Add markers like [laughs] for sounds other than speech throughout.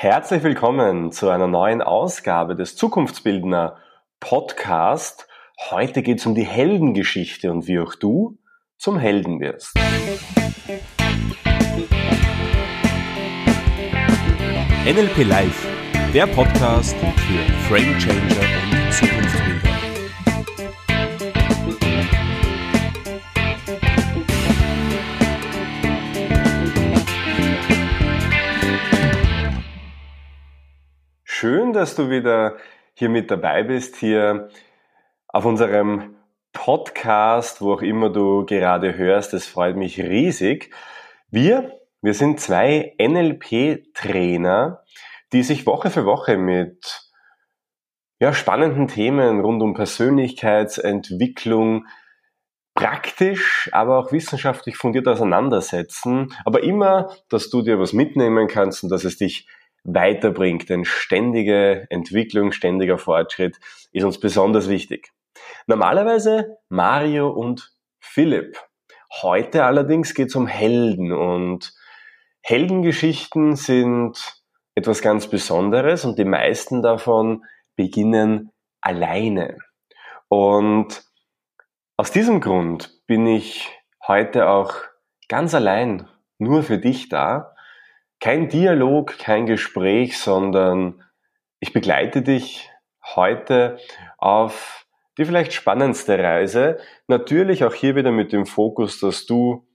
Herzlich willkommen zu einer neuen Ausgabe des Zukunftsbildner Podcast. Heute geht es um die Heldengeschichte und wie auch du zum Helden wirst. NLP Live, der Podcast für Frame Changer und Zukunftsbilder. Schön, dass du wieder hier mit dabei bist, hier auf unserem Podcast, wo auch immer du gerade hörst. Es freut mich riesig. Wir, wir sind zwei NLP-Trainer, die sich Woche für Woche mit ja, spannenden Themen rund um Persönlichkeitsentwicklung praktisch, aber auch wissenschaftlich fundiert auseinandersetzen. Aber immer, dass du dir was mitnehmen kannst und dass es dich weiterbringt. Denn ständige Entwicklung, ständiger Fortschritt ist uns besonders wichtig. Normalerweise Mario und Philipp. Heute allerdings geht es um Helden und Heldengeschichten sind etwas ganz Besonderes und die meisten davon beginnen alleine. Und aus diesem Grund bin ich heute auch ganz allein nur für dich da kein Dialog, kein Gespräch, sondern ich begleite dich heute auf die vielleicht spannendste Reise. Natürlich auch hier wieder mit dem Fokus, dass du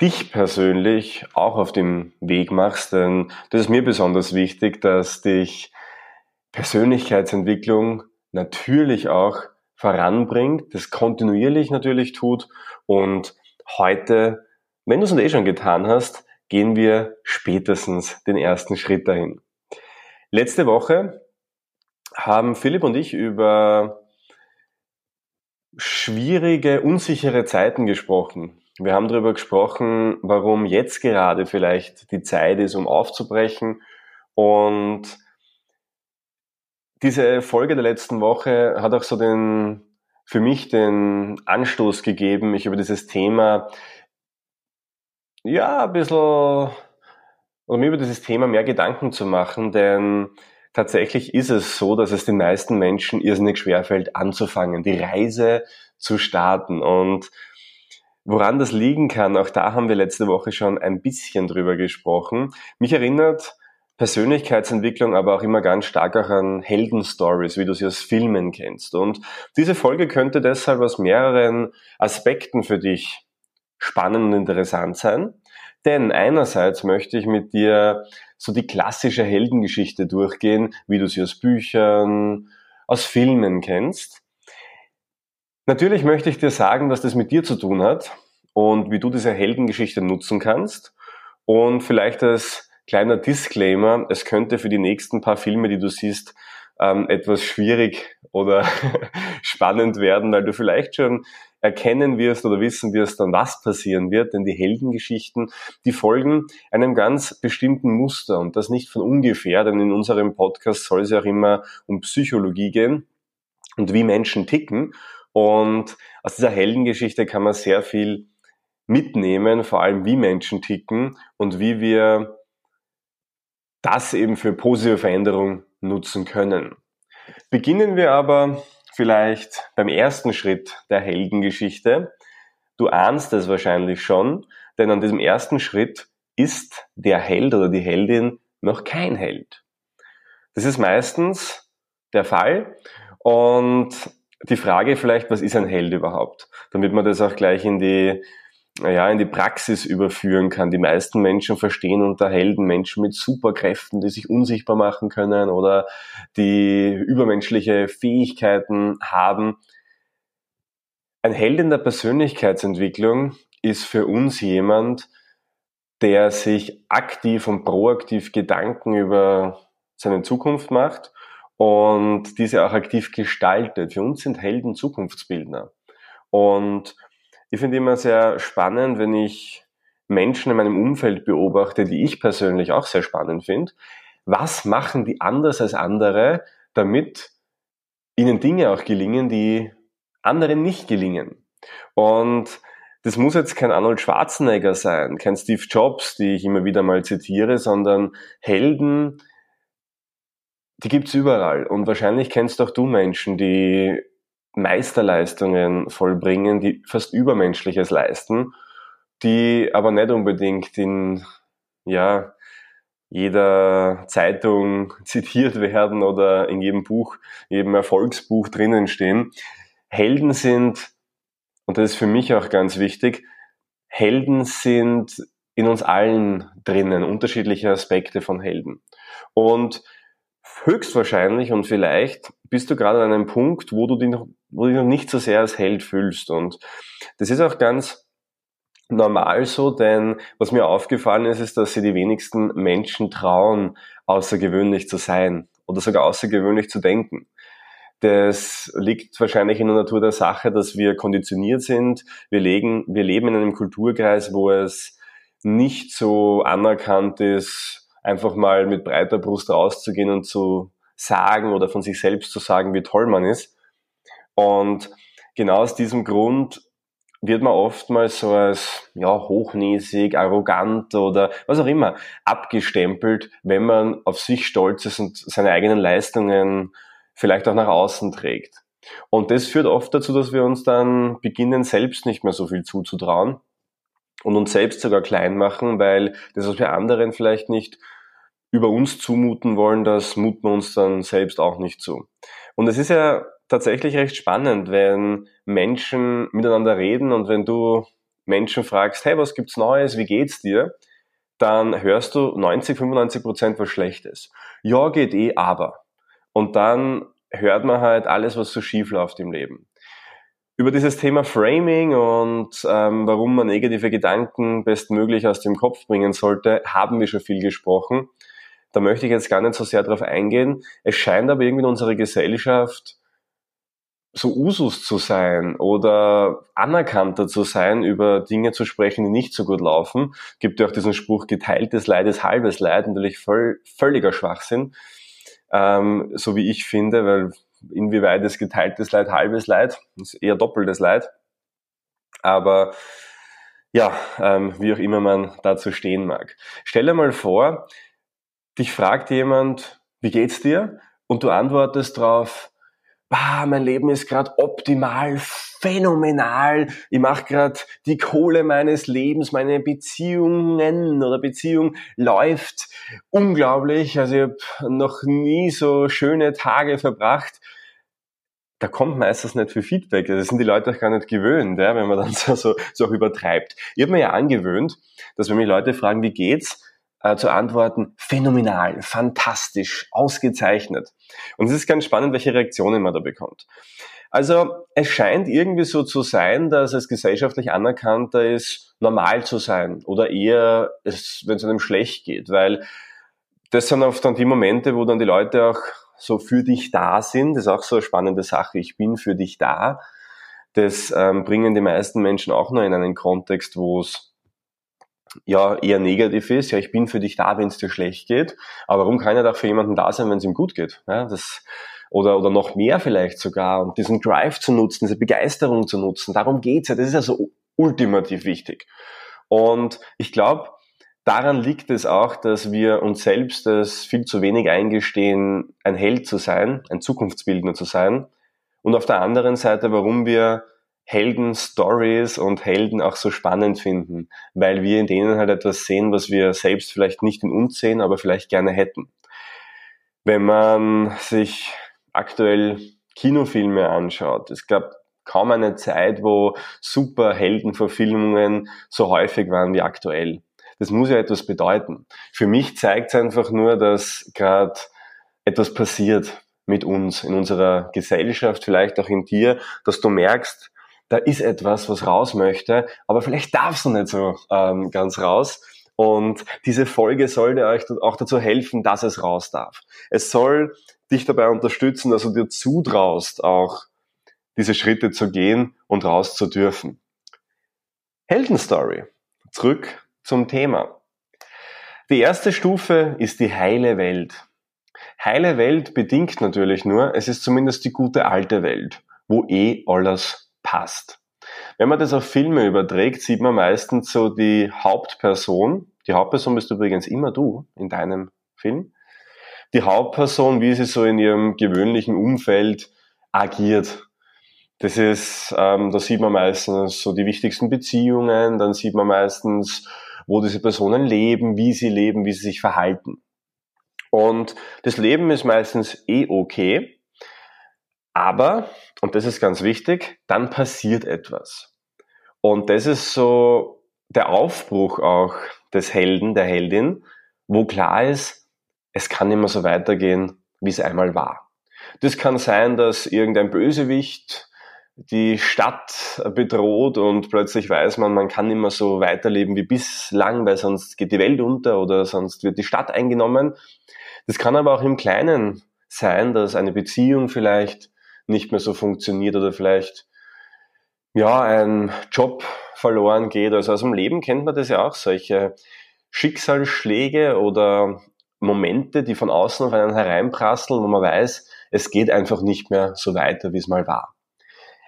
dich persönlich auch auf dem Weg machst, denn das ist mir besonders wichtig, dass dich Persönlichkeitsentwicklung natürlich auch voranbringt, das kontinuierlich natürlich tut und heute, wenn du es eh schon getan hast, gehen wir spätestens den ersten Schritt dahin. Letzte Woche haben Philipp und ich über schwierige, unsichere Zeiten gesprochen. Wir haben darüber gesprochen, warum jetzt gerade vielleicht die Zeit ist, um aufzubrechen. Und diese Folge der letzten Woche hat auch so den, für mich den Anstoß gegeben, mich über dieses Thema ja, ein bisschen, oder mir über dieses Thema mehr Gedanken zu machen, denn tatsächlich ist es so, dass es den meisten Menschen irrsinnig schwerfällt, anzufangen, die Reise zu starten. Und woran das liegen kann, auch da haben wir letzte Woche schon ein bisschen drüber gesprochen. Mich erinnert Persönlichkeitsentwicklung aber auch immer ganz stark auch an Heldenstories, wie du sie aus Filmen kennst. Und diese Folge könnte deshalb aus mehreren Aspekten für dich spannend und interessant sein. Denn einerseits möchte ich mit dir so die klassische Heldengeschichte durchgehen, wie du sie aus Büchern, aus Filmen kennst. Natürlich möchte ich dir sagen, was das mit dir zu tun hat und wie du diese Heldengeschichte nutzen kannst. Und vielleicht als kleiner Disclaimer, es könnte für die nächsten paar Filme, die du siehst, ähm, etwas schwierig oder [laughs] spannend werden, weil du vielleicht schon erkennen wirst oder wissen wirst dann, was passieren wird, denn die Heldengeschichten, die folgen einem ganz bestimmten Muster und das nicht von ungefähr, denn in unserem Podcast soll es ja auch immer um Psychologie gehen und wie Menschen ticken und aus dieser Heldengeschichte kann man sehr viel mitnehmen, vor allem wie Menschen ticken und wie wir das eben für positive Veränderung nutzen können. Beginnen wir aber vielleicht beim ersten Schritt der Heldengeschichte. Du ahnst es wahrscheinlich schon, denn an diesem ersten Schritt ist der Held oder die Heldin noch kein Held. Das ist meistens der Fall und die Frage vielleicht, was ist ein Held überhaupt? Damit man das auch gleich in die ja, in die Praxis überführen kann. Die meisten Menschen verstehen unter Helden Menschen mit Superkräften, die sich unsichtbar machen können oder die übermenschliche Fähigkeiten haben. Ein Held in der Persönlichkeitsentwicklung ist für uns jemand, der sich aktiv und proaktiv Gedanken über seine Zukunft macht und diese auch aktiv gestaltet. Für uns sind Helden Zukunftsbildner. Und ich finde immer sehr spannend, wenn ich Menschen in meinem Umfeld beobachte, die ich persönlich auch sehr spannend finde. Was machen die anders als andere, damit ihnen Dinge auch gelingen, die anderen nicht gelingen? Und das muss jetzt kein Arnold Schwarzenegger sein, kein Steve Jobs, die ich immer wieder mal zitiere, sondern Helden, die gibt's überall. Und wahrscheinlich kennst auch du Menschen, die Meisterleistungen vollbringen, die fast Übermenschliches leisten, die aber nicht unbedingt in, ja, jeder Zeitung [laughs] zitiert werden oder in jedem Buch, jedem Erfolgsbuch drinnen stehen. Helden sind, und das ist für mich auch ganz wichtig, Helden sind in uns allen drinnen, unterschiedliche Aspekte von Helden. Und höchstwahrscheinlich und vielleicht bist du gerade an einem Punkt, wo du dich noch, wo du dich noch nicht so sehr als Held fühlst. Und das ist auch ganz normal so, denn was mir aufgefallen ist, ist, dass sie die wenigsten Menschen trauen, außergewöhnlich zu sein oder sogar außergewöhnlich zu denken. Das liegt wahrscheinlich in der Natur der Sache, dass wir konditioniert sind. Wir, legen, wir leben in einem Kulturkreis, wo es nicht so anerkannt ist, einfach mal mit breiter Brust rauszugehen und zu sagen oder von sich selbst zu sagen, wie toll man ist. Und genau aus diesem Grund wird man oftmals so als ja, hochnäsig, arrogant oder was auch immer abgestempelt, wenn man auf sich stolz ist und seine eigenen Leistungen vielleicht auch nach außen trägt. Und das führt oft dazu, dass wir uns dann beginnen, selbst nicht mehr so viel zuzutrauen und uns selbst sogar klein machen, weil das, was wir anderen vielleicht nicht über uns zumuten wollen, das muten wir uns dann selbst auch nicht zu. Und es ist ja tatsächlich recht spannend, wenn Menschen miteinander reden und wenn du Menschen fragst, hey, was gibt's Neues, wie geht's dir? Dann hörst du 90, 95 Prozent was Schlechtes. Ja, geht eh, aber. Und dann hört man halt alles, was so schief läuft im Leben. Über dieses Thema Framing und ähm, warum man negative Gedanken bestmöglich aus dem Kopf bringen sollte, haben wir schon viel gesprochen. Da möchte ich jetzt gar nicht so sehr darauf eingehen. Es scheint aber irgendwie in unserer Gesellschaft so Usus zu sein oder anerkannter zu sein, über Dinge zu sprechen, die nicht so gut laufen. Gibt ja auch diesen Spruch, geteiltes Leid ist halbes Leid, natürlich voll, völliger Schwachsinn, ähm, so wie ich finde, weil inwieweit ist geteiltes Leid halbes Leid, ist eher doppeltes Leid. Aber ja, ähm, wie auch immer man dazu stehen mag. Stell dir mal vor, dich fragt jemand, wie geht's dir? Und du antwortest drauf, ah, mein Leben ist gerade optimal, phänomenal, ich mache gerade die Kohle meines Lebens, meine Beziehungen oder Beziehung läuft unglaublich, also ich habe noch nie so schöne Tage verbracht. Da kommt meistens nicht viel Feedback. Das sind die Leute auch gar nicht gewöhnt, ja, wenn man dann so, [laughs] so, so übertreibt. Ich habe mir ja angewöhnt, dass wenn mich Leute fragen, wie geht's, äh, zu antworten, phänomenal, fantastisch, ausgezeichnet. Und es ist ganz spannend, welche Reaktionen man da bekommt. Also es scheint irgendwie so zu sein, dass es gesellschaftlich anerkannter ist, normal zu sein oder eher, wenn es einem schlecht geht, weil das sind oft dann die Momente, wo dann die Leute auch so für dich da sind. Das ist auch so eine spannende Sache. Ich bin für dich da. Das ähm, bringen die meisten Menschen auch nur in einen Kontext, wo es ja eher negativ ist, ja, ich bin für dich da, wenn es dir schlecht geht, aber warum kann ich da für jemanden da sein, wenn es ihm gut geht? Ja, das, oder, oder noch mehr vielleicht sogar, und diesen Drive zu nutzen, diese Begeisterung zu nutzen, darum geht's ja, das ist ja so ultimativ wichtig. Und ich glaube, daran liegt es auch, dass wir uns selbst das viel zu wenig eingestehen, ein Held zu sein, ein Zukunftsbildner zu sein. Und auf der anderen Seite, warum wir Helden-Stories und Helden auch so spannend finden, weil wir in denen halt etwas sehen, was wir selbst vielleicht nicht in uns sehen, aber vielleicht gerne hätten. Wenn man sich aktuell Kinofilme anschaut, es gab kaum eine Zeit, wo Superheldenverfilmungen so häufig waren wie aktuell. Das muss ja etwas bedeuten. Für mich zeigt es einfach nur, dass gerade etwas passiert mit uns, in unserer Gesellschaft, vielleicht auch in dir, dass du merkst, da ist etwas, was raus möchte, aber vielleicht darfst du nicht so ähm, ganz raus. Und diese Folge soll dir euch auch dazu helfen, dass es raus darf. Es soll dich dabei unterstützen, dass du dir zutraust, auch diese Schritte zu gehen und raus zu dürfen. Heldenstory. Zurück zum Thema. Die erste Stufe ist die heile Welt. Heile Welt bedingt natürlich nur, es ist zumindest die gute alte Welt, wo eh alles passt. Wenn man das auf Filme überträgt, sieht man meistens so die Hauptperson. Die Hauptperson bist übrigens immer du in deinem Film. Die Hauptperson, wie sie so in ihrem gewöhnlichen Umfeld agiert. Das ist, ähm, da sieht man meistens so die wichtigsten Beziehungen, dann sieht man meistens, wo diese Personen leben, wie sie leben, wie sie sich verhalten. Und das Leben ist meistens eh okay, aber, und das ist ganz wichtig, dann passiert etwas. Und das ist so der Aufbruch auch des Helden, der Heldin, wo klar ist, es kann mehr so weitergehen, wie es einmal war. Das kann sein, dass irgendein Bösewicht die Stadt bedroht und plötzlich weiß man, man kann mehr so weiterleben wie bislang, weil sonst geht die Welt unter oder sonst wird die Stadt eingenommen. Das kann aber auch im Kleinen sein, dass eine Beziehung vielleicht nicht mehr so funktioniert oder vielleicht ja ein Job verloren geht. Also aus dem Leben kennt man das ja auch, solche Schicksalsschläge oder Momente, die von außen auf einen hereinprasseln, wo man weiß, es geht einfach nicht mehr so weiter, wie es mal war.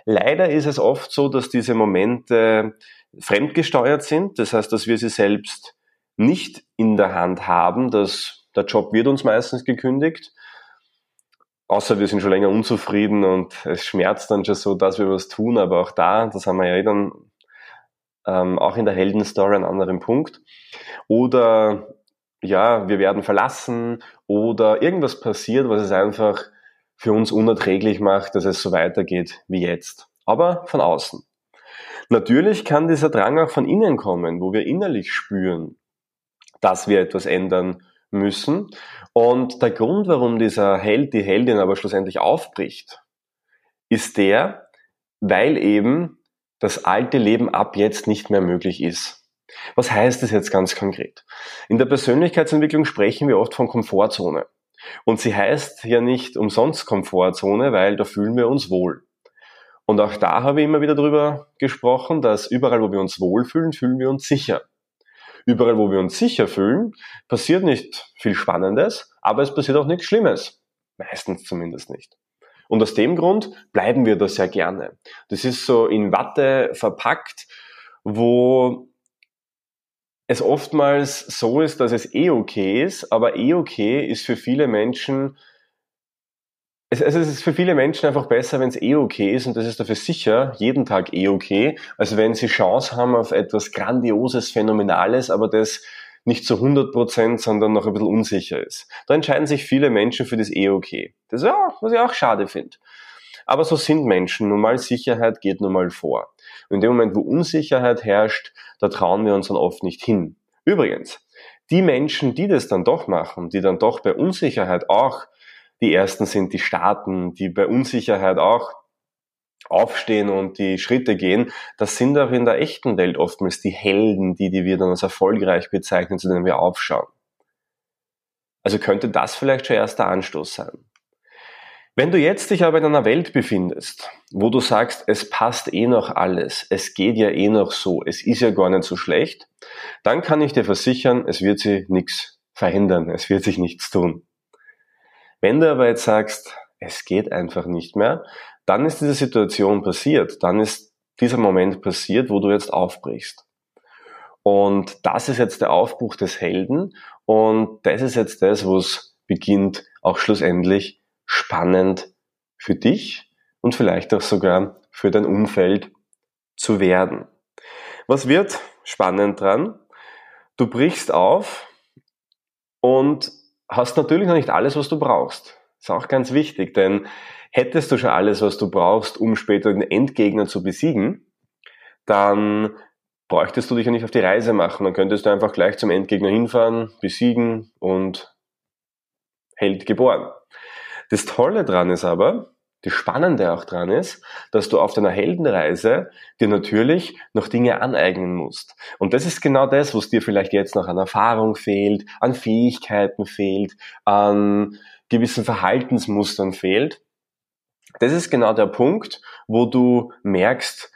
Leider ist es oft so, dass diese Momente fremdgesteuert sind. Das heißt, dass wir sie selbst nicht in der Hand haben. Dass der Job wird uns meistens gekündigt. Außer wir sind schon länger unzufrieden und es schmerzt dann schon so, dass wir was tun. Aber auch da, das haben wir ja eh dann ähm, auch in der Heldenstory einen anderen Punkt. Oder ja, wir werden verlassen oder irgendwas passiert, was es einfach für uns unerträglich macht, dass es so weitergeht wie jetzt. Aber von außen. Natürlich kann dieser Drang auch von innen kommen, wo wir innerlich spüren, dass wir etwas ändern müssen. Und der Grund, warum dieser Held, die Heldin aber schlussendlich aufbricht, ist der, weil eben das alte Leben ab jetzt nicht mehr möglich ist. Was heißt das jetzt ganz konkret? In der Persönlichkeitsentwicklung sprechen wir oft von Komfortzone. Und sie heißt ja nicht umsonst Komfortzone, weil da fühlen wir uns wohl. Und auch da habe ich immer wieder darüber gesprochen, dass überall, wo wir uns wohlfühlen, fühlen wir uns sicher. Überall, wo wir uns sicher fühlen, passiert nicht viel Spannendes, aber es passiert auch nichts Schlimmes. Meistens zumindest nicht. Und aus dem Grund bleiben wir da sehr gerne. Das ist so in Watte verpackt, wo es oftmals so ist, dass es eh okay ist, aber eh okay ist für viele Menschen, es, also es ist für viele Menschen einfach besser, wenn es eh okay ist und das ist dafür sicher jeden Tag eh okay, als wenn sie Chance haben auf etwas Grandioses, Phänomenales, aber das nicht zu 100 Prozent, sondern noch ein bisschen unsicher ist. Da entscheiden sich viele Menschen für das eh okay. Das ist ja, was ich auch schade finde. Aber so sind Menschen. Nun mal Sicherheit geht nun mal vor. Und in dem Moment, wo Unsicherheit herrscht, da trauen wir uns dann oft nicht hin. Übrigens, die Menschen, die das dann doch machen, die dann doch bei Unsicherheit auch die Ersten sind, die starten, die bei Unsicherheit auch aufstehen und die Schritte gehen, das sind auch in der echten Welt oftmals die Helden, die, die wir dann als erfolgreich bezeichnen, zu denen wir aufschauen. Also könnte das vielleicht schon erster Anstoß sein. Wenn du jetzt dich aber in einer Welt befindest, wo du sagst, es passt eh noch alles, es geht ja eh noch so, es ist ja gar nicht so schlecht, dann kann ich dir versichern, es wird sich nichts verändern, es wird sich nichts tun. Wenn du aber jetzt sagst, es geht einfach nicht mehr, dann ist diese Situation passiert, dann ist dieser Moment passiert, wo du jetzt aufbrichst. Und das ist jetzt der Aufbruch des Helden und das ist jetzt das, wo es beginnt, auch schlussendlich spannend für dich und vielleicht auch sogar für dein Umfeld zu werden. Was wird spannend dran? Du brichst auf und hast natürlich noch nicht alles, was du brauchst. Ist auch ganz wichtig, denn hättest du schon alles, was du brauchst, um später den Endgegner zu besiegen, dann bräuchtest du dich ja nicht auf die Reise machen. Dann könntest du einfach gleich zum Endgegner hinfahren, besiegen und Held geboren. Das Tolle dran ist aber, das Spannende auch dran ist, dass du auf deiner Heldenreise dir natürlich noch Dinge aneignen musst. Und das ist genau das, was dir vielleicht jetzt noch an Erfahrung fehlt, an Fähigkeiten fehlt, an gewissen Verhaltensmustern fehlt. Das ist genau der Punkt, wo du merkst,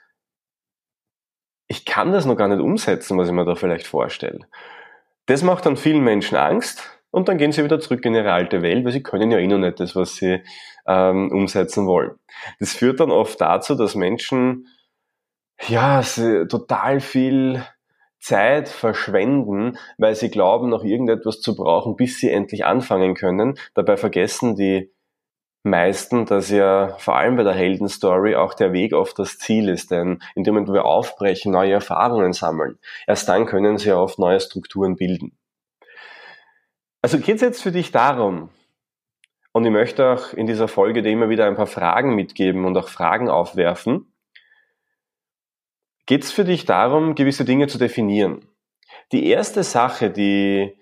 ich kann das noch gar nicht umsetzen, was ich mir da vielleicht vorstelle. Das macht dann vielen Menschen Angst, und dann gehen sie wieder zurück in ihre alte Welt, weil sie können ja eh noch nicht das, was sie ähm, umsetzen wollen. Das führt dann oft dazu, dass Menschen ja, total viel Zeit verschwenden, weil sie glauben, noch irgendetwas zu brauchen, bis sie endlich anfangen können. Dabei vergessen die meisten, dass ja vor allem bei der Heldenstory auch der Weg auf das Ziel ist. Denn in dem Moment, wo wir aufbrechen, neue Erfahrungen sammeln, erst dann können sie oft neue Strukturen bilden. Also geht es jetzt für dich darum, und ich möchte auch in dieser Folge dir immer wieder ein paar Fragen mitgeben und auch Fragen aufwerfen, geht es für dich darum, gewisse Dinge zu definieren. Die erste Sache, die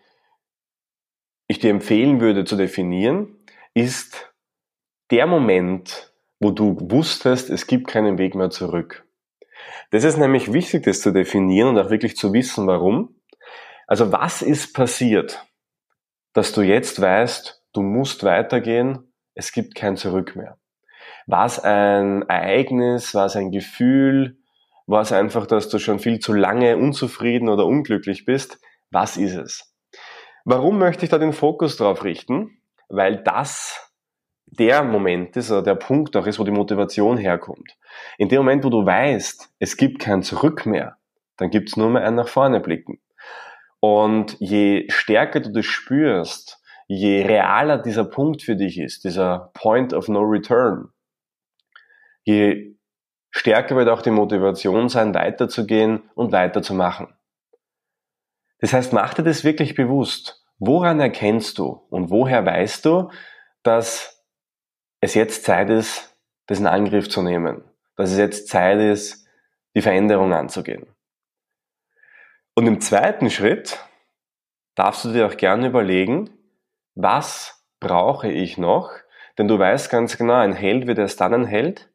ich dir empfehlen würde zu definieren, ist der Moment, wo du wusstest, es gibt keinen Weg mehr zurück. Das ist nämlich wichtig, das zu definieren und auch wirklich zu wissen, warum. Also was ist passiert, dass du jetzt weißt, du musst weitergehen, es gibt kein Zurück mehr. War es ein Ereignis, war es ein Gefühl, war es einfach, dass du schon viel zu lange unzufrieden oder unglücklich bist? Was ist es? Warum möchte ich da den Fokus drauf richten? Weil das der Moment ist oder der Punkt auch ist, wo die Motivation herkommt. In dem Moment, wo du weißt, es gibt kein Zurück mehr, dann gibt es nur mehr ein nach vorne blicken. Und je stärker du das spürst, je realer dieser Punkt für dich ist, dieser Point of No Return, je stärker wird auch die Motivation sein, weiterzugehen und weiterzumachen. Das heißt, mach dir das wirklich bewusst. Woran erkennst du und woher weißt du, dass es jetzt Zeit ist, das in Angriff zu nehmen? Dass es jetzt Zeit ist, die Veränderung anzugehen? Und im zweiten Schritt darfst du dir auch gerne überlegen, was brauche ich noch? Denn du weißt ganz genau, ein Held wird erst dann ein Held,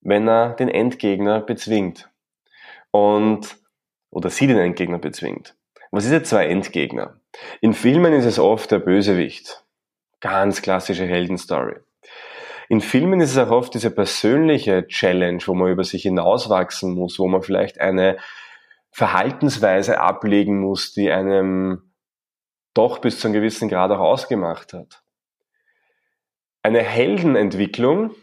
wenn er den Endgegner bezwingt. Und, oder sie den Endgegner bezwingt. Was ist jetzt zwei Endgegner? In Filmen ist es oft der Bösewicht. Ganz klassische Heldenstory. In Filmen ist es auch oft diese persönliche Challenge, wo man über sich hinauswachsen muss, wo man vielleicht eine Verhaltensweise ablegen muss, die einem doch bis zu einem gewissen Grad auch ausgemacht hat. Eine Heldenentwicklung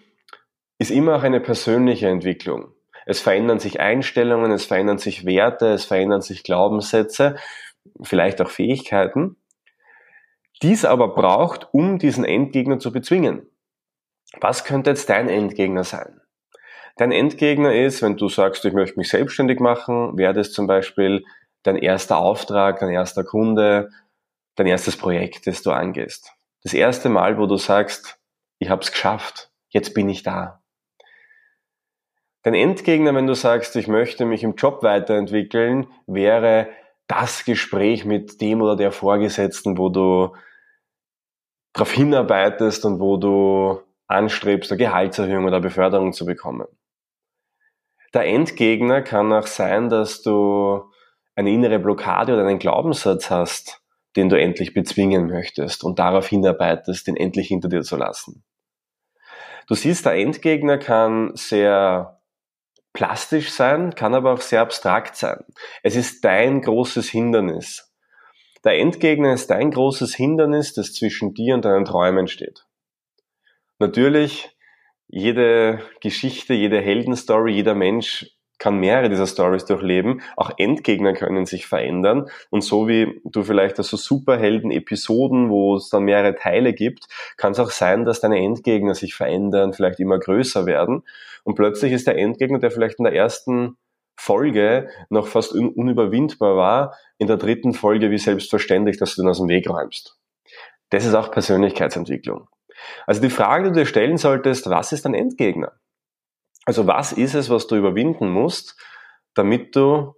ist immer auch eine persönliche Entwicklung. Es verändern sich Einstellungen, es verändern sich Werte, es verändern sich Glaubenssätze, vielleicht auch Fähigkeiten. Dies aber braucht, um diesen Endgegner zu bezwingen. Was könnte jetzt dein Endgegner sein? Dein Endgegner ist, wenn du sagst, ich möchte mich selbstständig machen, wäre das zum Beispiel dein erster Auftrag, dein erster Kunde, dein erstes Projekt, das du angehst. Das erste Mal, wo du sagst, ich habe es geschafft, jetzt bin ich da. Dein Endgegner, wenn du sagst, ich möchte mich im Job weiterentwickeln, wäre das Gespräch mit dem oder der Vorgesetzten, wo du darauf hinarbeitest und wo du anstrebst, eine Gehaltserhöhung oder Beförderung zu bekommen. Der Endgegner kann auch sein, dass du eine innere Blockade oder einen Glaubenssatz hast, den du endlich bezwingen möchtest und darauf hinarbeitest, den endlich hinter dir zu lassen. Du siehst, der Endgegner kann sehr plastisch sein, kann aber auch sehr abstrakt sein. Es ist dein großes Hindernis. Der Endgegner ist dein großes Hindernis, das zwischen dir und deinen Träumen steht. Natürlich, jede Geschichte, jede Heldenstory, jeder Mensch kann mehrere dieser Stories durchleben. Auch Endgegner können sich verändern. Und so wie du vielleicht also Superhelden-Episoden, wo es dann mehrere Teile gibt, kann es auch sein, dass deine Endgegner sich verändern, vielleicht immer größer werden. Und plötzlich ist der Endgegner, der vielleicht in der ersten Folge noch fast un unüberwindbar war, in der dritten Folge wie selbstverständlich, dass du den aus dem Weg räumst. Das ist auch Persönlichkeitsentwicklung. Also die Frage, die du dir stellen solltest, was ist ein Endgegner? Also was ist es, was du überwinden musst, damit du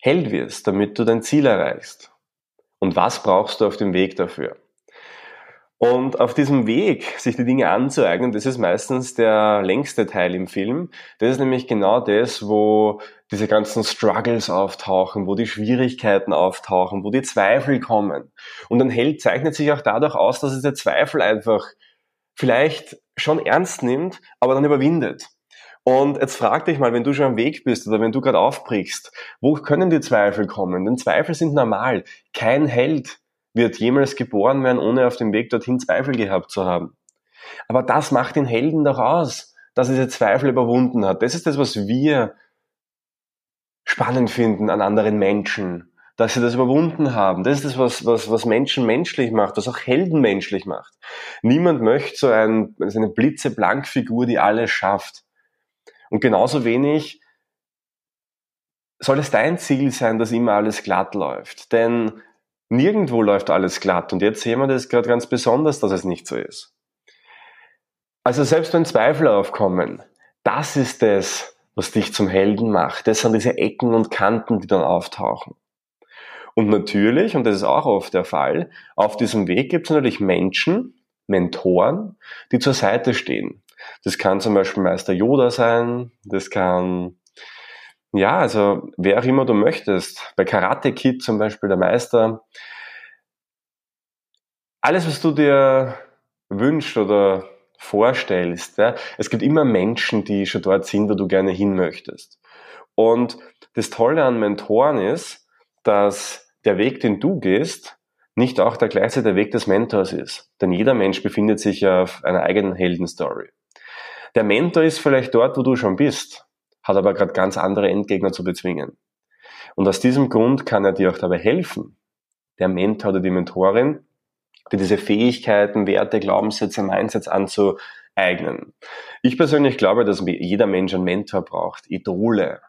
Held wirst, damit du dein Ziel erreichst? Und was brauchst du auf dem Weg dafür? Und auf diesem Weg, sich die Dinge anzueignen, das ist meistens der längste Teil im Film. Das ist nämlich genau das, wo diese ganzen Struggles auftauchen, wo die Schwierigkeiten auftauchen, wo die Zweifel kommen. Und ein Held zeichnet sich auch dadurch aus, dass es der Zweifel einfach vielleicht schon ernst nimmt, aber dann überwindet. Und jetzt frag dich mal, wenn du schon am Weg bist oder wenn du gerade aufbrichst, wo können die Zweifel kommen? Denn Zweifel sind normal. Kein Held wird jemals geboren werden, ohne auf dem Weg dorthin Zweifel gehabt zu haben. Aber das macht den Helden doch aus, dass er diese Zweifel überwunden hat. Das ist das, was wir spannend finden an anderen Menschen, dass sie das überwunden haben. Das ist das, was, was, was Menschen menschlich macht, was auch Helden menschlich macht. Niemand möchte so, ein, so eine blitzeblank-Figur, die alles schafft. Und genauso wenig soll es dein Ziel sein, dass immer alles glatt läuft. Denn nirgendwo läuft alles glatt. Und jetzt sehen wir das gerade ganz besonders, dass es nicht so ist. Also selbst wenn Zweifel aufkommen, das ist das, was dich zum Helden macht. Das sind diese Ecken und Kanten, die dann auftauchen. Und natürlich, und das ist auch oft der Fall, auf diesem Weg gibt es natürlich Menschen, Mentoren, die zur Seite stehen. Das kann zum Beispiel Meister Yoda sein, das kann, ja, also wer auch immer du möchtest. Bei Karate Kid zum Beispiel der Meister. Alles, was du dir wünschst oder vorstellst, ja, es gibt immer Menschen, die schon dort sind, wo du gerne hin möchtest. Und das Tolle an Mentoren ist, dass der Weg, den du gehst, nicht auch der gleiche der Weg des Mentors ist. Denn jeder Mensch befindet sich auf einer eigenen Heldenstory. Der Mentor ist vielleicht dort, wo du schon bist, hat aber gerade ganz andere Endgegner zu bezwingen. Und aus diesem Grund kann er dir auch dabei helfen, der Mentor oder die Mentorin, diese Fähigkeiten, Werte, Glaubenssätze, Mindsets anzueignen. Ich persönlich glaube, dass jeder Mensch einen Mentor braucht, Idole,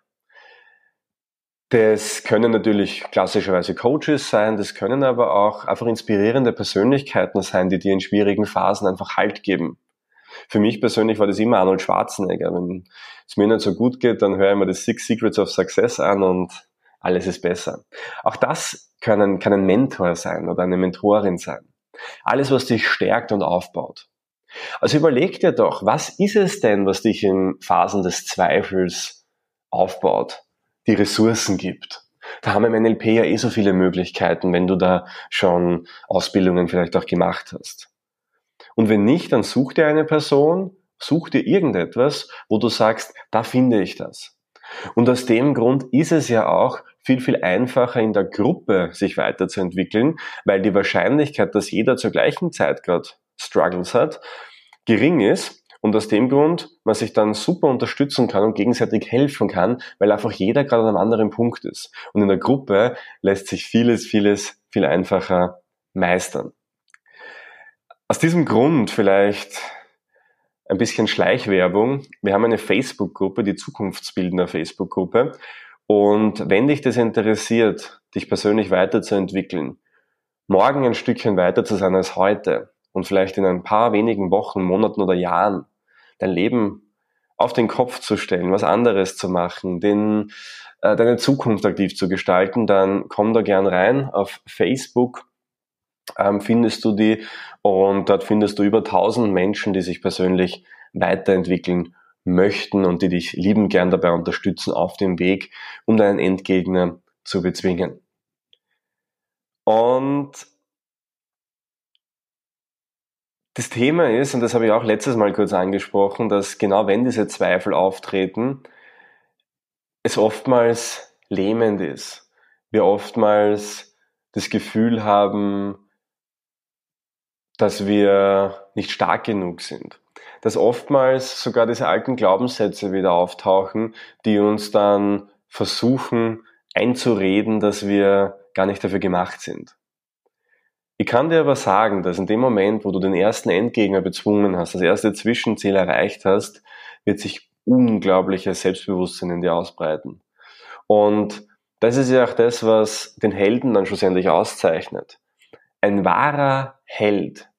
das können natürlich klassischerweise Coaches sein, das können aber auch einfach inspirierende Persönlichkeiten sein, die dir in schwierigen Phasen einfach Halt geben. Für mich persönlich war das immer Arnold Schwarzenegger. Wenn es mir nicht so gut geht, dann höre ich mir das Six Secrets of Success an und alles ist besser. Auch das kann kann ein Mentor sein oder eine Mentorin sein. Alles, was dich stärkt und aufbaut. Also überleg dir doch, was ist es denn, was dich in Phasen des Zweifels aufbaut? die Ressourcen gibt. Da haben im NLP ja eh so viele Möglichkeiten, wenn du da schon Ausbildungen vielleicht auch gemacht hast. Und wenn nicht, dann such dir eine Person, such dir irgendetwas, wo du sagst, da finde ich das. Und aus dem Grund ist es ja auch viel, viel einfacher in der Gruppe sich weiterzuentwickeln, weil die Wahrscheinlichkeit, dass jeder zur gleichen Zeit gerade Struggles hat, gering ist und aus dem Grund man sich dann super unterstützen kann und gegenseitig helfen kann, weil einfach jeder gerade an einem anderen Punkt ist. Und in der Gruppe lässt sich vieles, vieles viel einfacher meistern. Aus diesem Grund vielleicht ein bisschen Schleichwerbung. Wir haben eine Facebook-Gruppe, die Zukunftsbildner Facebook-Gruppe. Und wenn dich das interessiert, dich persönlich weiterzuentwickeln, morgen ein Stückchen weiter zu sein als heute und vielleicht in ein paar wenigen Wochen, Monaten oder Jahren dein Leben auf den Kopf zu stellen, was anderes zu machen, den, äh, deine Zukunft aktiv zu gestalten, dann komm da gern rein. Auf Facebook ähm, findest du die und dort findest du über 1000 Menschen, die sich persönlich weiterentwickeln möchten und die dich lieben gern dabei unterstützen auf dem Weg, um deinen Endgegner zu bezwingen. Und das Thema ist, und das habe ich auch letztes Mal kurz angesprochen, dass genau wenn diese Zweifel auftreten, es oftmals lähmend ist. Wir oftmals das Gefühl haben, dass wir nicht stark genug sind. Dass oftmals sogar diese alten Glaubenssätze wieder auftauchen, die uns dann versuchen einzureden, dass wir gar nicht dafür gemacht sind. Ich kann dir aber sagen, dass in dem Moment, wo du den ersten Endgegner bezwungen hast, das erste Zwischenziel erreicht hast, wird sich unglaubliches Selbstbewusstsein in dir ausbreiten. Und das ist ja auch das, was den Helden dann schlussendlich auszeichnet. Ein wahrer Held.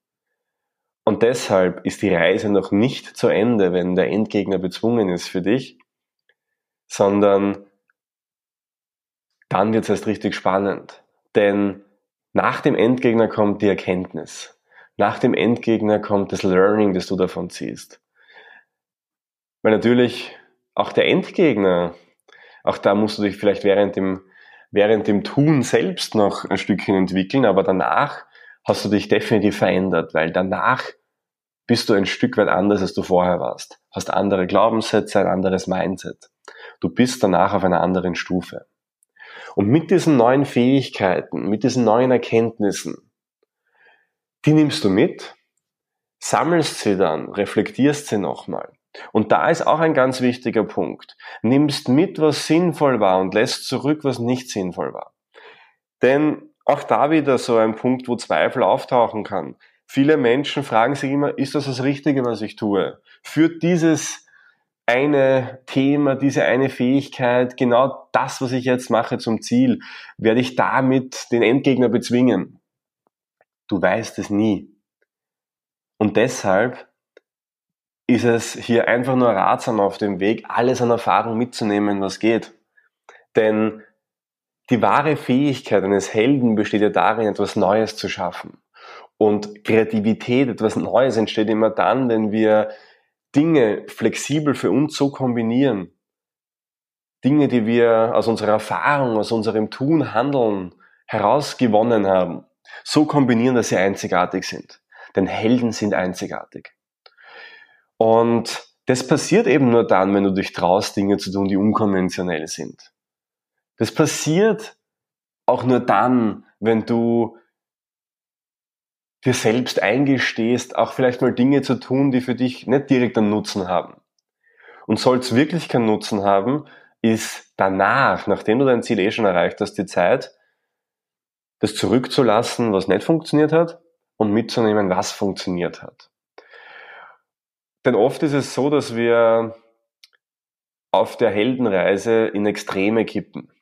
Und deshalb ist die Reise noch nicht zu Ende, wenn der Endgegner bezwungen ist für dich, sondern dann wird es erst richtig spannend. Denn nach dem Endgegner kommt die Erkenntnis. Nach dem Endgegner kommt das Learning, das du davon ziehst. Weil natürlich auch der Endgegner, auch da musst du dich vielleicht während dem, während dem Tun selbst noch ein Stückchen entwickeln, aber danach hast du dich definitiv verändert, weil danach bist du ein Stück weit anders, als du vorher warst. Hast andere Glaubenssätze, ein anderes Mindset. Du bist danach auf einer anderen Stufe. Und mit diesen neuen Fähigkeiten, mit diesen neuen Erkenntnissen, die nimmst du mit, sammelst sie dann, reflektierst sie nochmal Und da ist auch ein ganz wichtiger Punkt. Nimmst mit, was sinnvoll war und lässt zurück, was nicht sinnvoll war. Denn auch da wieder so ein Punkt, wo Zweifel auftauchen kann. Viele Menschen fragen sich immer, ist das das Richtige, was ich tue? Führt dieses eine Thema, diese eine Fähigkeit, genau das, was ich jetzt mache, zum Ziel? Werde ich damit den Endgegner bezwingen? Du weißt es nie. Und deshalb ist es hier einfach nur ratsam auf dem Weg, alles an Erfahrung mitzunehmen, was geht. Denn die wahre Fähigkeit eines Helden besteht ja darin, etwas Neues zu schaffen. Und Kreativität, etwas Neues entsteht immer dann, wenn wir Dinge flexibel für uns so kombinieren. Dinge, die wir aus unserer Erfahrung, aus unserem Tun, Handeln herausgewonnen haben, so kombinieren, dass sie einzigartig sind. Denn Helden sind einzigartig. Und das passiert eben nur dann, wenn du dich traust, Dinge zu tun, die unkonventionell sind. Das passiert auch nur dann, wenn du dir selbst eingestehst, auch vielleicht mal Dinge zu tun, die für dich nicht direkt einen Nutzen haben. Und soll es wirklich keinen Nutzen haben, ist danach, nachdem du dein Ziel eh schon erreicht hast, die Zeit, das zurückzulassen, was nicht funktioniert hat und mitzunehmen, was funktioniert hat. Denn oft ist es so, dass wir auf der Heldenreise in Extreme kippen.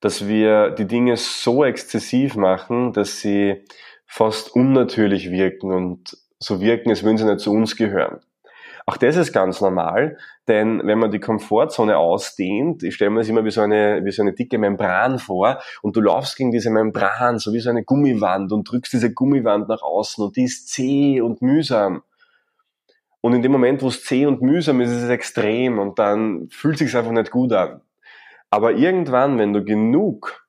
Dass wir die Dinge so exzessiv machen, dass sie fast unnatürlich wirken und so wirken, als würden sie nicht zu uns gehören. Auch das ist ganz normal, denn wenn man die Komfortzone ausdehnt, ich stelle mir das immer wie so eine, wie so eine dicke Membran vor und du laufst gegen diese Membran, so wie so eine Gummiwand und drückst diese Gummiwand nach außen und die ist zäh und mühsam. Und in dem Moment, wo es zäh und mühsam ist, ist es extrem und dann fühlt es sich einfach nicht gut an. Aber irgendwann, wenn du genug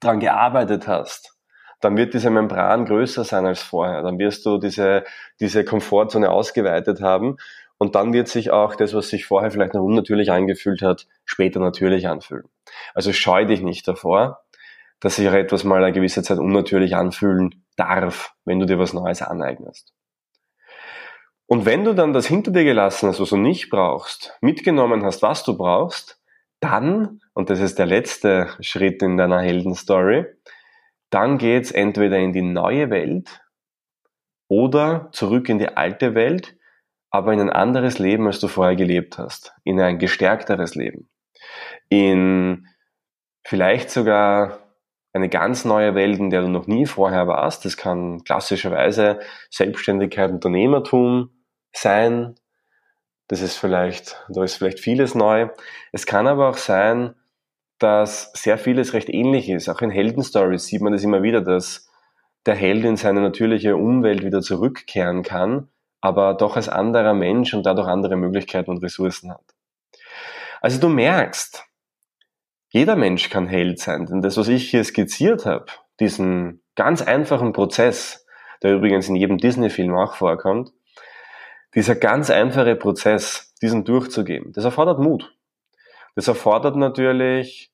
daran gearbeitet hast, dann wird diese Membran größer sein als vorher. Dann wirst du diese, diese Komfortzone ausgeweitet haben und dann wird sich auch das, was sich vorher vielleicht noch unnatürlich angefühlt hat, später natürlich anfühlen. Also scheu dich nicht davor, dass sich auch etwas mal eine gewisse Zeit unnatürlich anfühlen darf, wenn du dir was Neues aneignest. Und wenn du dann das hinter dir gelassen hast, was du nicht brauchst, mitgenommen hast, was du brauchst, dann, und das ist der letzte Schritt in deiner Heldenstory, dann geht's entweder in die neue Welt oder zurück in die alte Welt, aber in ein anderes Leben, als du vorher gelebt hast, in ein gestärkteres Leben, in vielleicht sogar eine ganz neue Welt, in der du noch nie vorher warst. Das kann klassischerweise Selbstständigkeit, Unternehmertum, sein. Das ist vielleicht, da ist vielleicht vieles neu. Es kann aber auch sein, dass sehr vieles recht ähnlich ist. Auch in Heldenstories sieht man das immer wieder, dass der Held in seine natürliche Umwelt wieder zurückkehren kann, aber doch als anderer Mensch und dadurch andere Möglichkeiten und Ressourcen hat. Also du merkst, jeder Mensch kann Held sein, denn das, was ich hier skizziert habe, diesen ganz einfachen Prozess, der übrigens in jedem Disney-Film auch vorkommt, dieser ganz einfache Prozess, diesen durchzugehen, das erfordert Mut. Das erfordert natürlich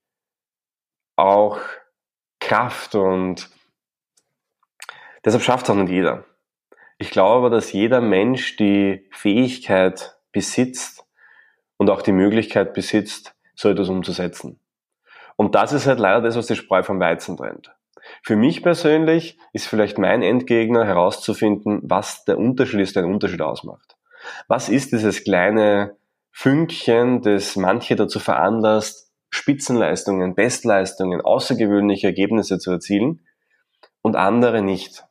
auch Kraft und deshalb schafft es auch nicht jeder. Ich glaube aber, dass jeder Mensch die Fähigkeit besitzt und auch die Möglichkeit besitzt, so etwas umzusetzen. Und das ist halt leider das, was die Spreu vom Weizen trennt. Für mich persönlich ist vielleicht mein Endgegner herauszufinden, was der Unterschied ist, der einen Unterschied ausmacht. Was ist dieses kleine Fünkchen, das manche dazu veranlasst, Spitzenleistungen, Bestleistungen, außergewöhnliche Ergebnisse zu erzielen und andere nicht?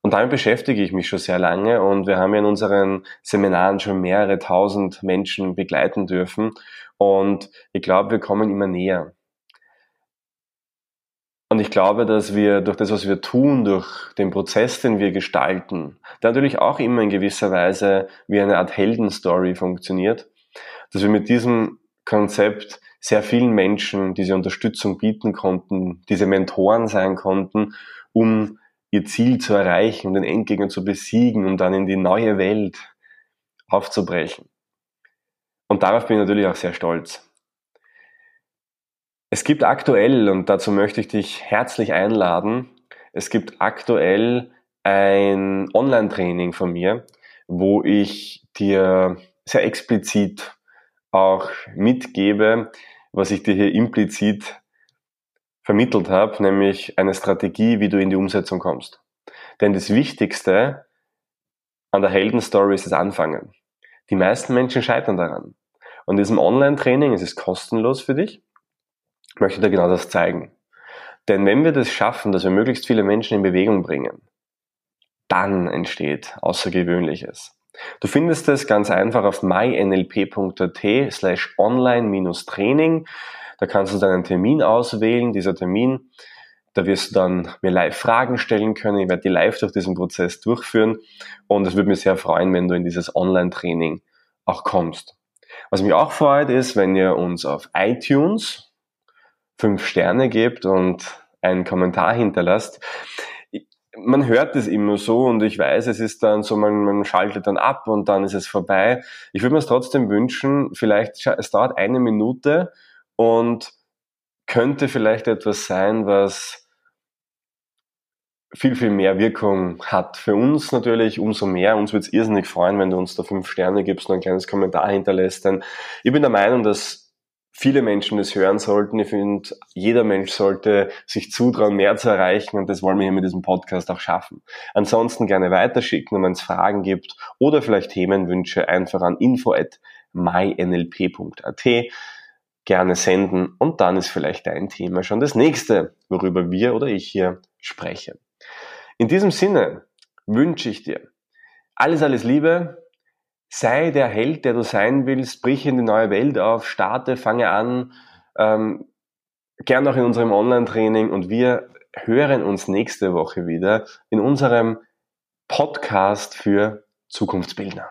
Und damit beschäftige ich mich schon sehr lange und wir haben ja in unseren Seminaren schon mehrere tausend Menschen begleiten dürfen und ich glaube, wir kommen immer näher. Und ich glaube, dass wir durch das, was wir tun, durch den Prozess, den wir gestalten, der natürlich auch immer in gewisser Weise wie eine Art Heldenstory funktioniert, dass wir mit diesem Konzept sehr vielen Menschen diese Unterstützung bieten konnten, diese Mentoren sein konnten, um ihr Ziel zu erreichen, um den Endgegner zu besiegen, um dann in die neue Welt aufzubrechen. Und darauf bin ich natürlich auch sehr stolz. Es gibt aktuell, und dazu möchte ich dich herzlich einladen, es gibt aktuell ein Online-Training von mir, wo ich dir sehr explizit auch mitgebe, was ich dir hier implizit vermittelt habe, nämlich eine Strategie, wie du in die Umsetzung kommst. Denn das Wichtigste an der Heldenstory ist das Anfangen. Die meisten Menschen scheitern daran. Und in diesem Online-Training, es ist kostenlos für dich, möchte dir genau das zeigen. Denn wenn wir das schaffen, dass wir möglichst viele Menschen in Bewegung bringen, dann entsteht Außergewöhnliches. Du findest es ganz einfach auf mynlp.at slash online-training. Da kannst du deinen Termin auswählen. Dieser Termin, da wirst du dann mir live Fragen stellen können. Ich werde die live durch diesen Prozess durchführen. Und es würde mich sehr freuen, wenn du in dieses Online-Training auch kommst. Was mich auch freut, ist, wenn ihr uns auf iTunes fünf Sterne gebt und einen Kommentar hinterlasst man hört es immer so und ich weiß, es ist dann so, man, man schaltet dann ab und dann ist es vorbei. Ich würde mir es trotzdem wünschen, vielleicht, es dauert eine Minute und könnte vielleicht etwas sein, was viel, viel mehr Wirkung hat. Für uns natürlich umso mehr. Uns würde es irrsinnig freuen, wenn du uns da fünf Sterne gibst und ein kleines Kommentar hinterlässt. Denn ich bin der Meinung, dass viele Menschen das hören sollten. Ich finde, jeder Mensch sollte sich zutrauen, mehr zu erreichen und das wollen wir hier mit diesem Podcast auch schaffen. Ansonsten gerne weiterschicken, wenn es Fragen gibt oder vielleicht Themenwünsche einfach an info@mynlp.at gerne senden und dann ist vielleicht dein Thema schon das nächste, worüber wir oder ich hier spreche. In diesem Sinne wünsche ich dir alles, alles Liebe, sei der Held, der du sein willst, brich in die neue Welt auf, starte, fange an, ähm, gern auch in unserem Online-Training und wir hören uns nächste Woche wieder in unserem Podcast für Zukunftsbildner.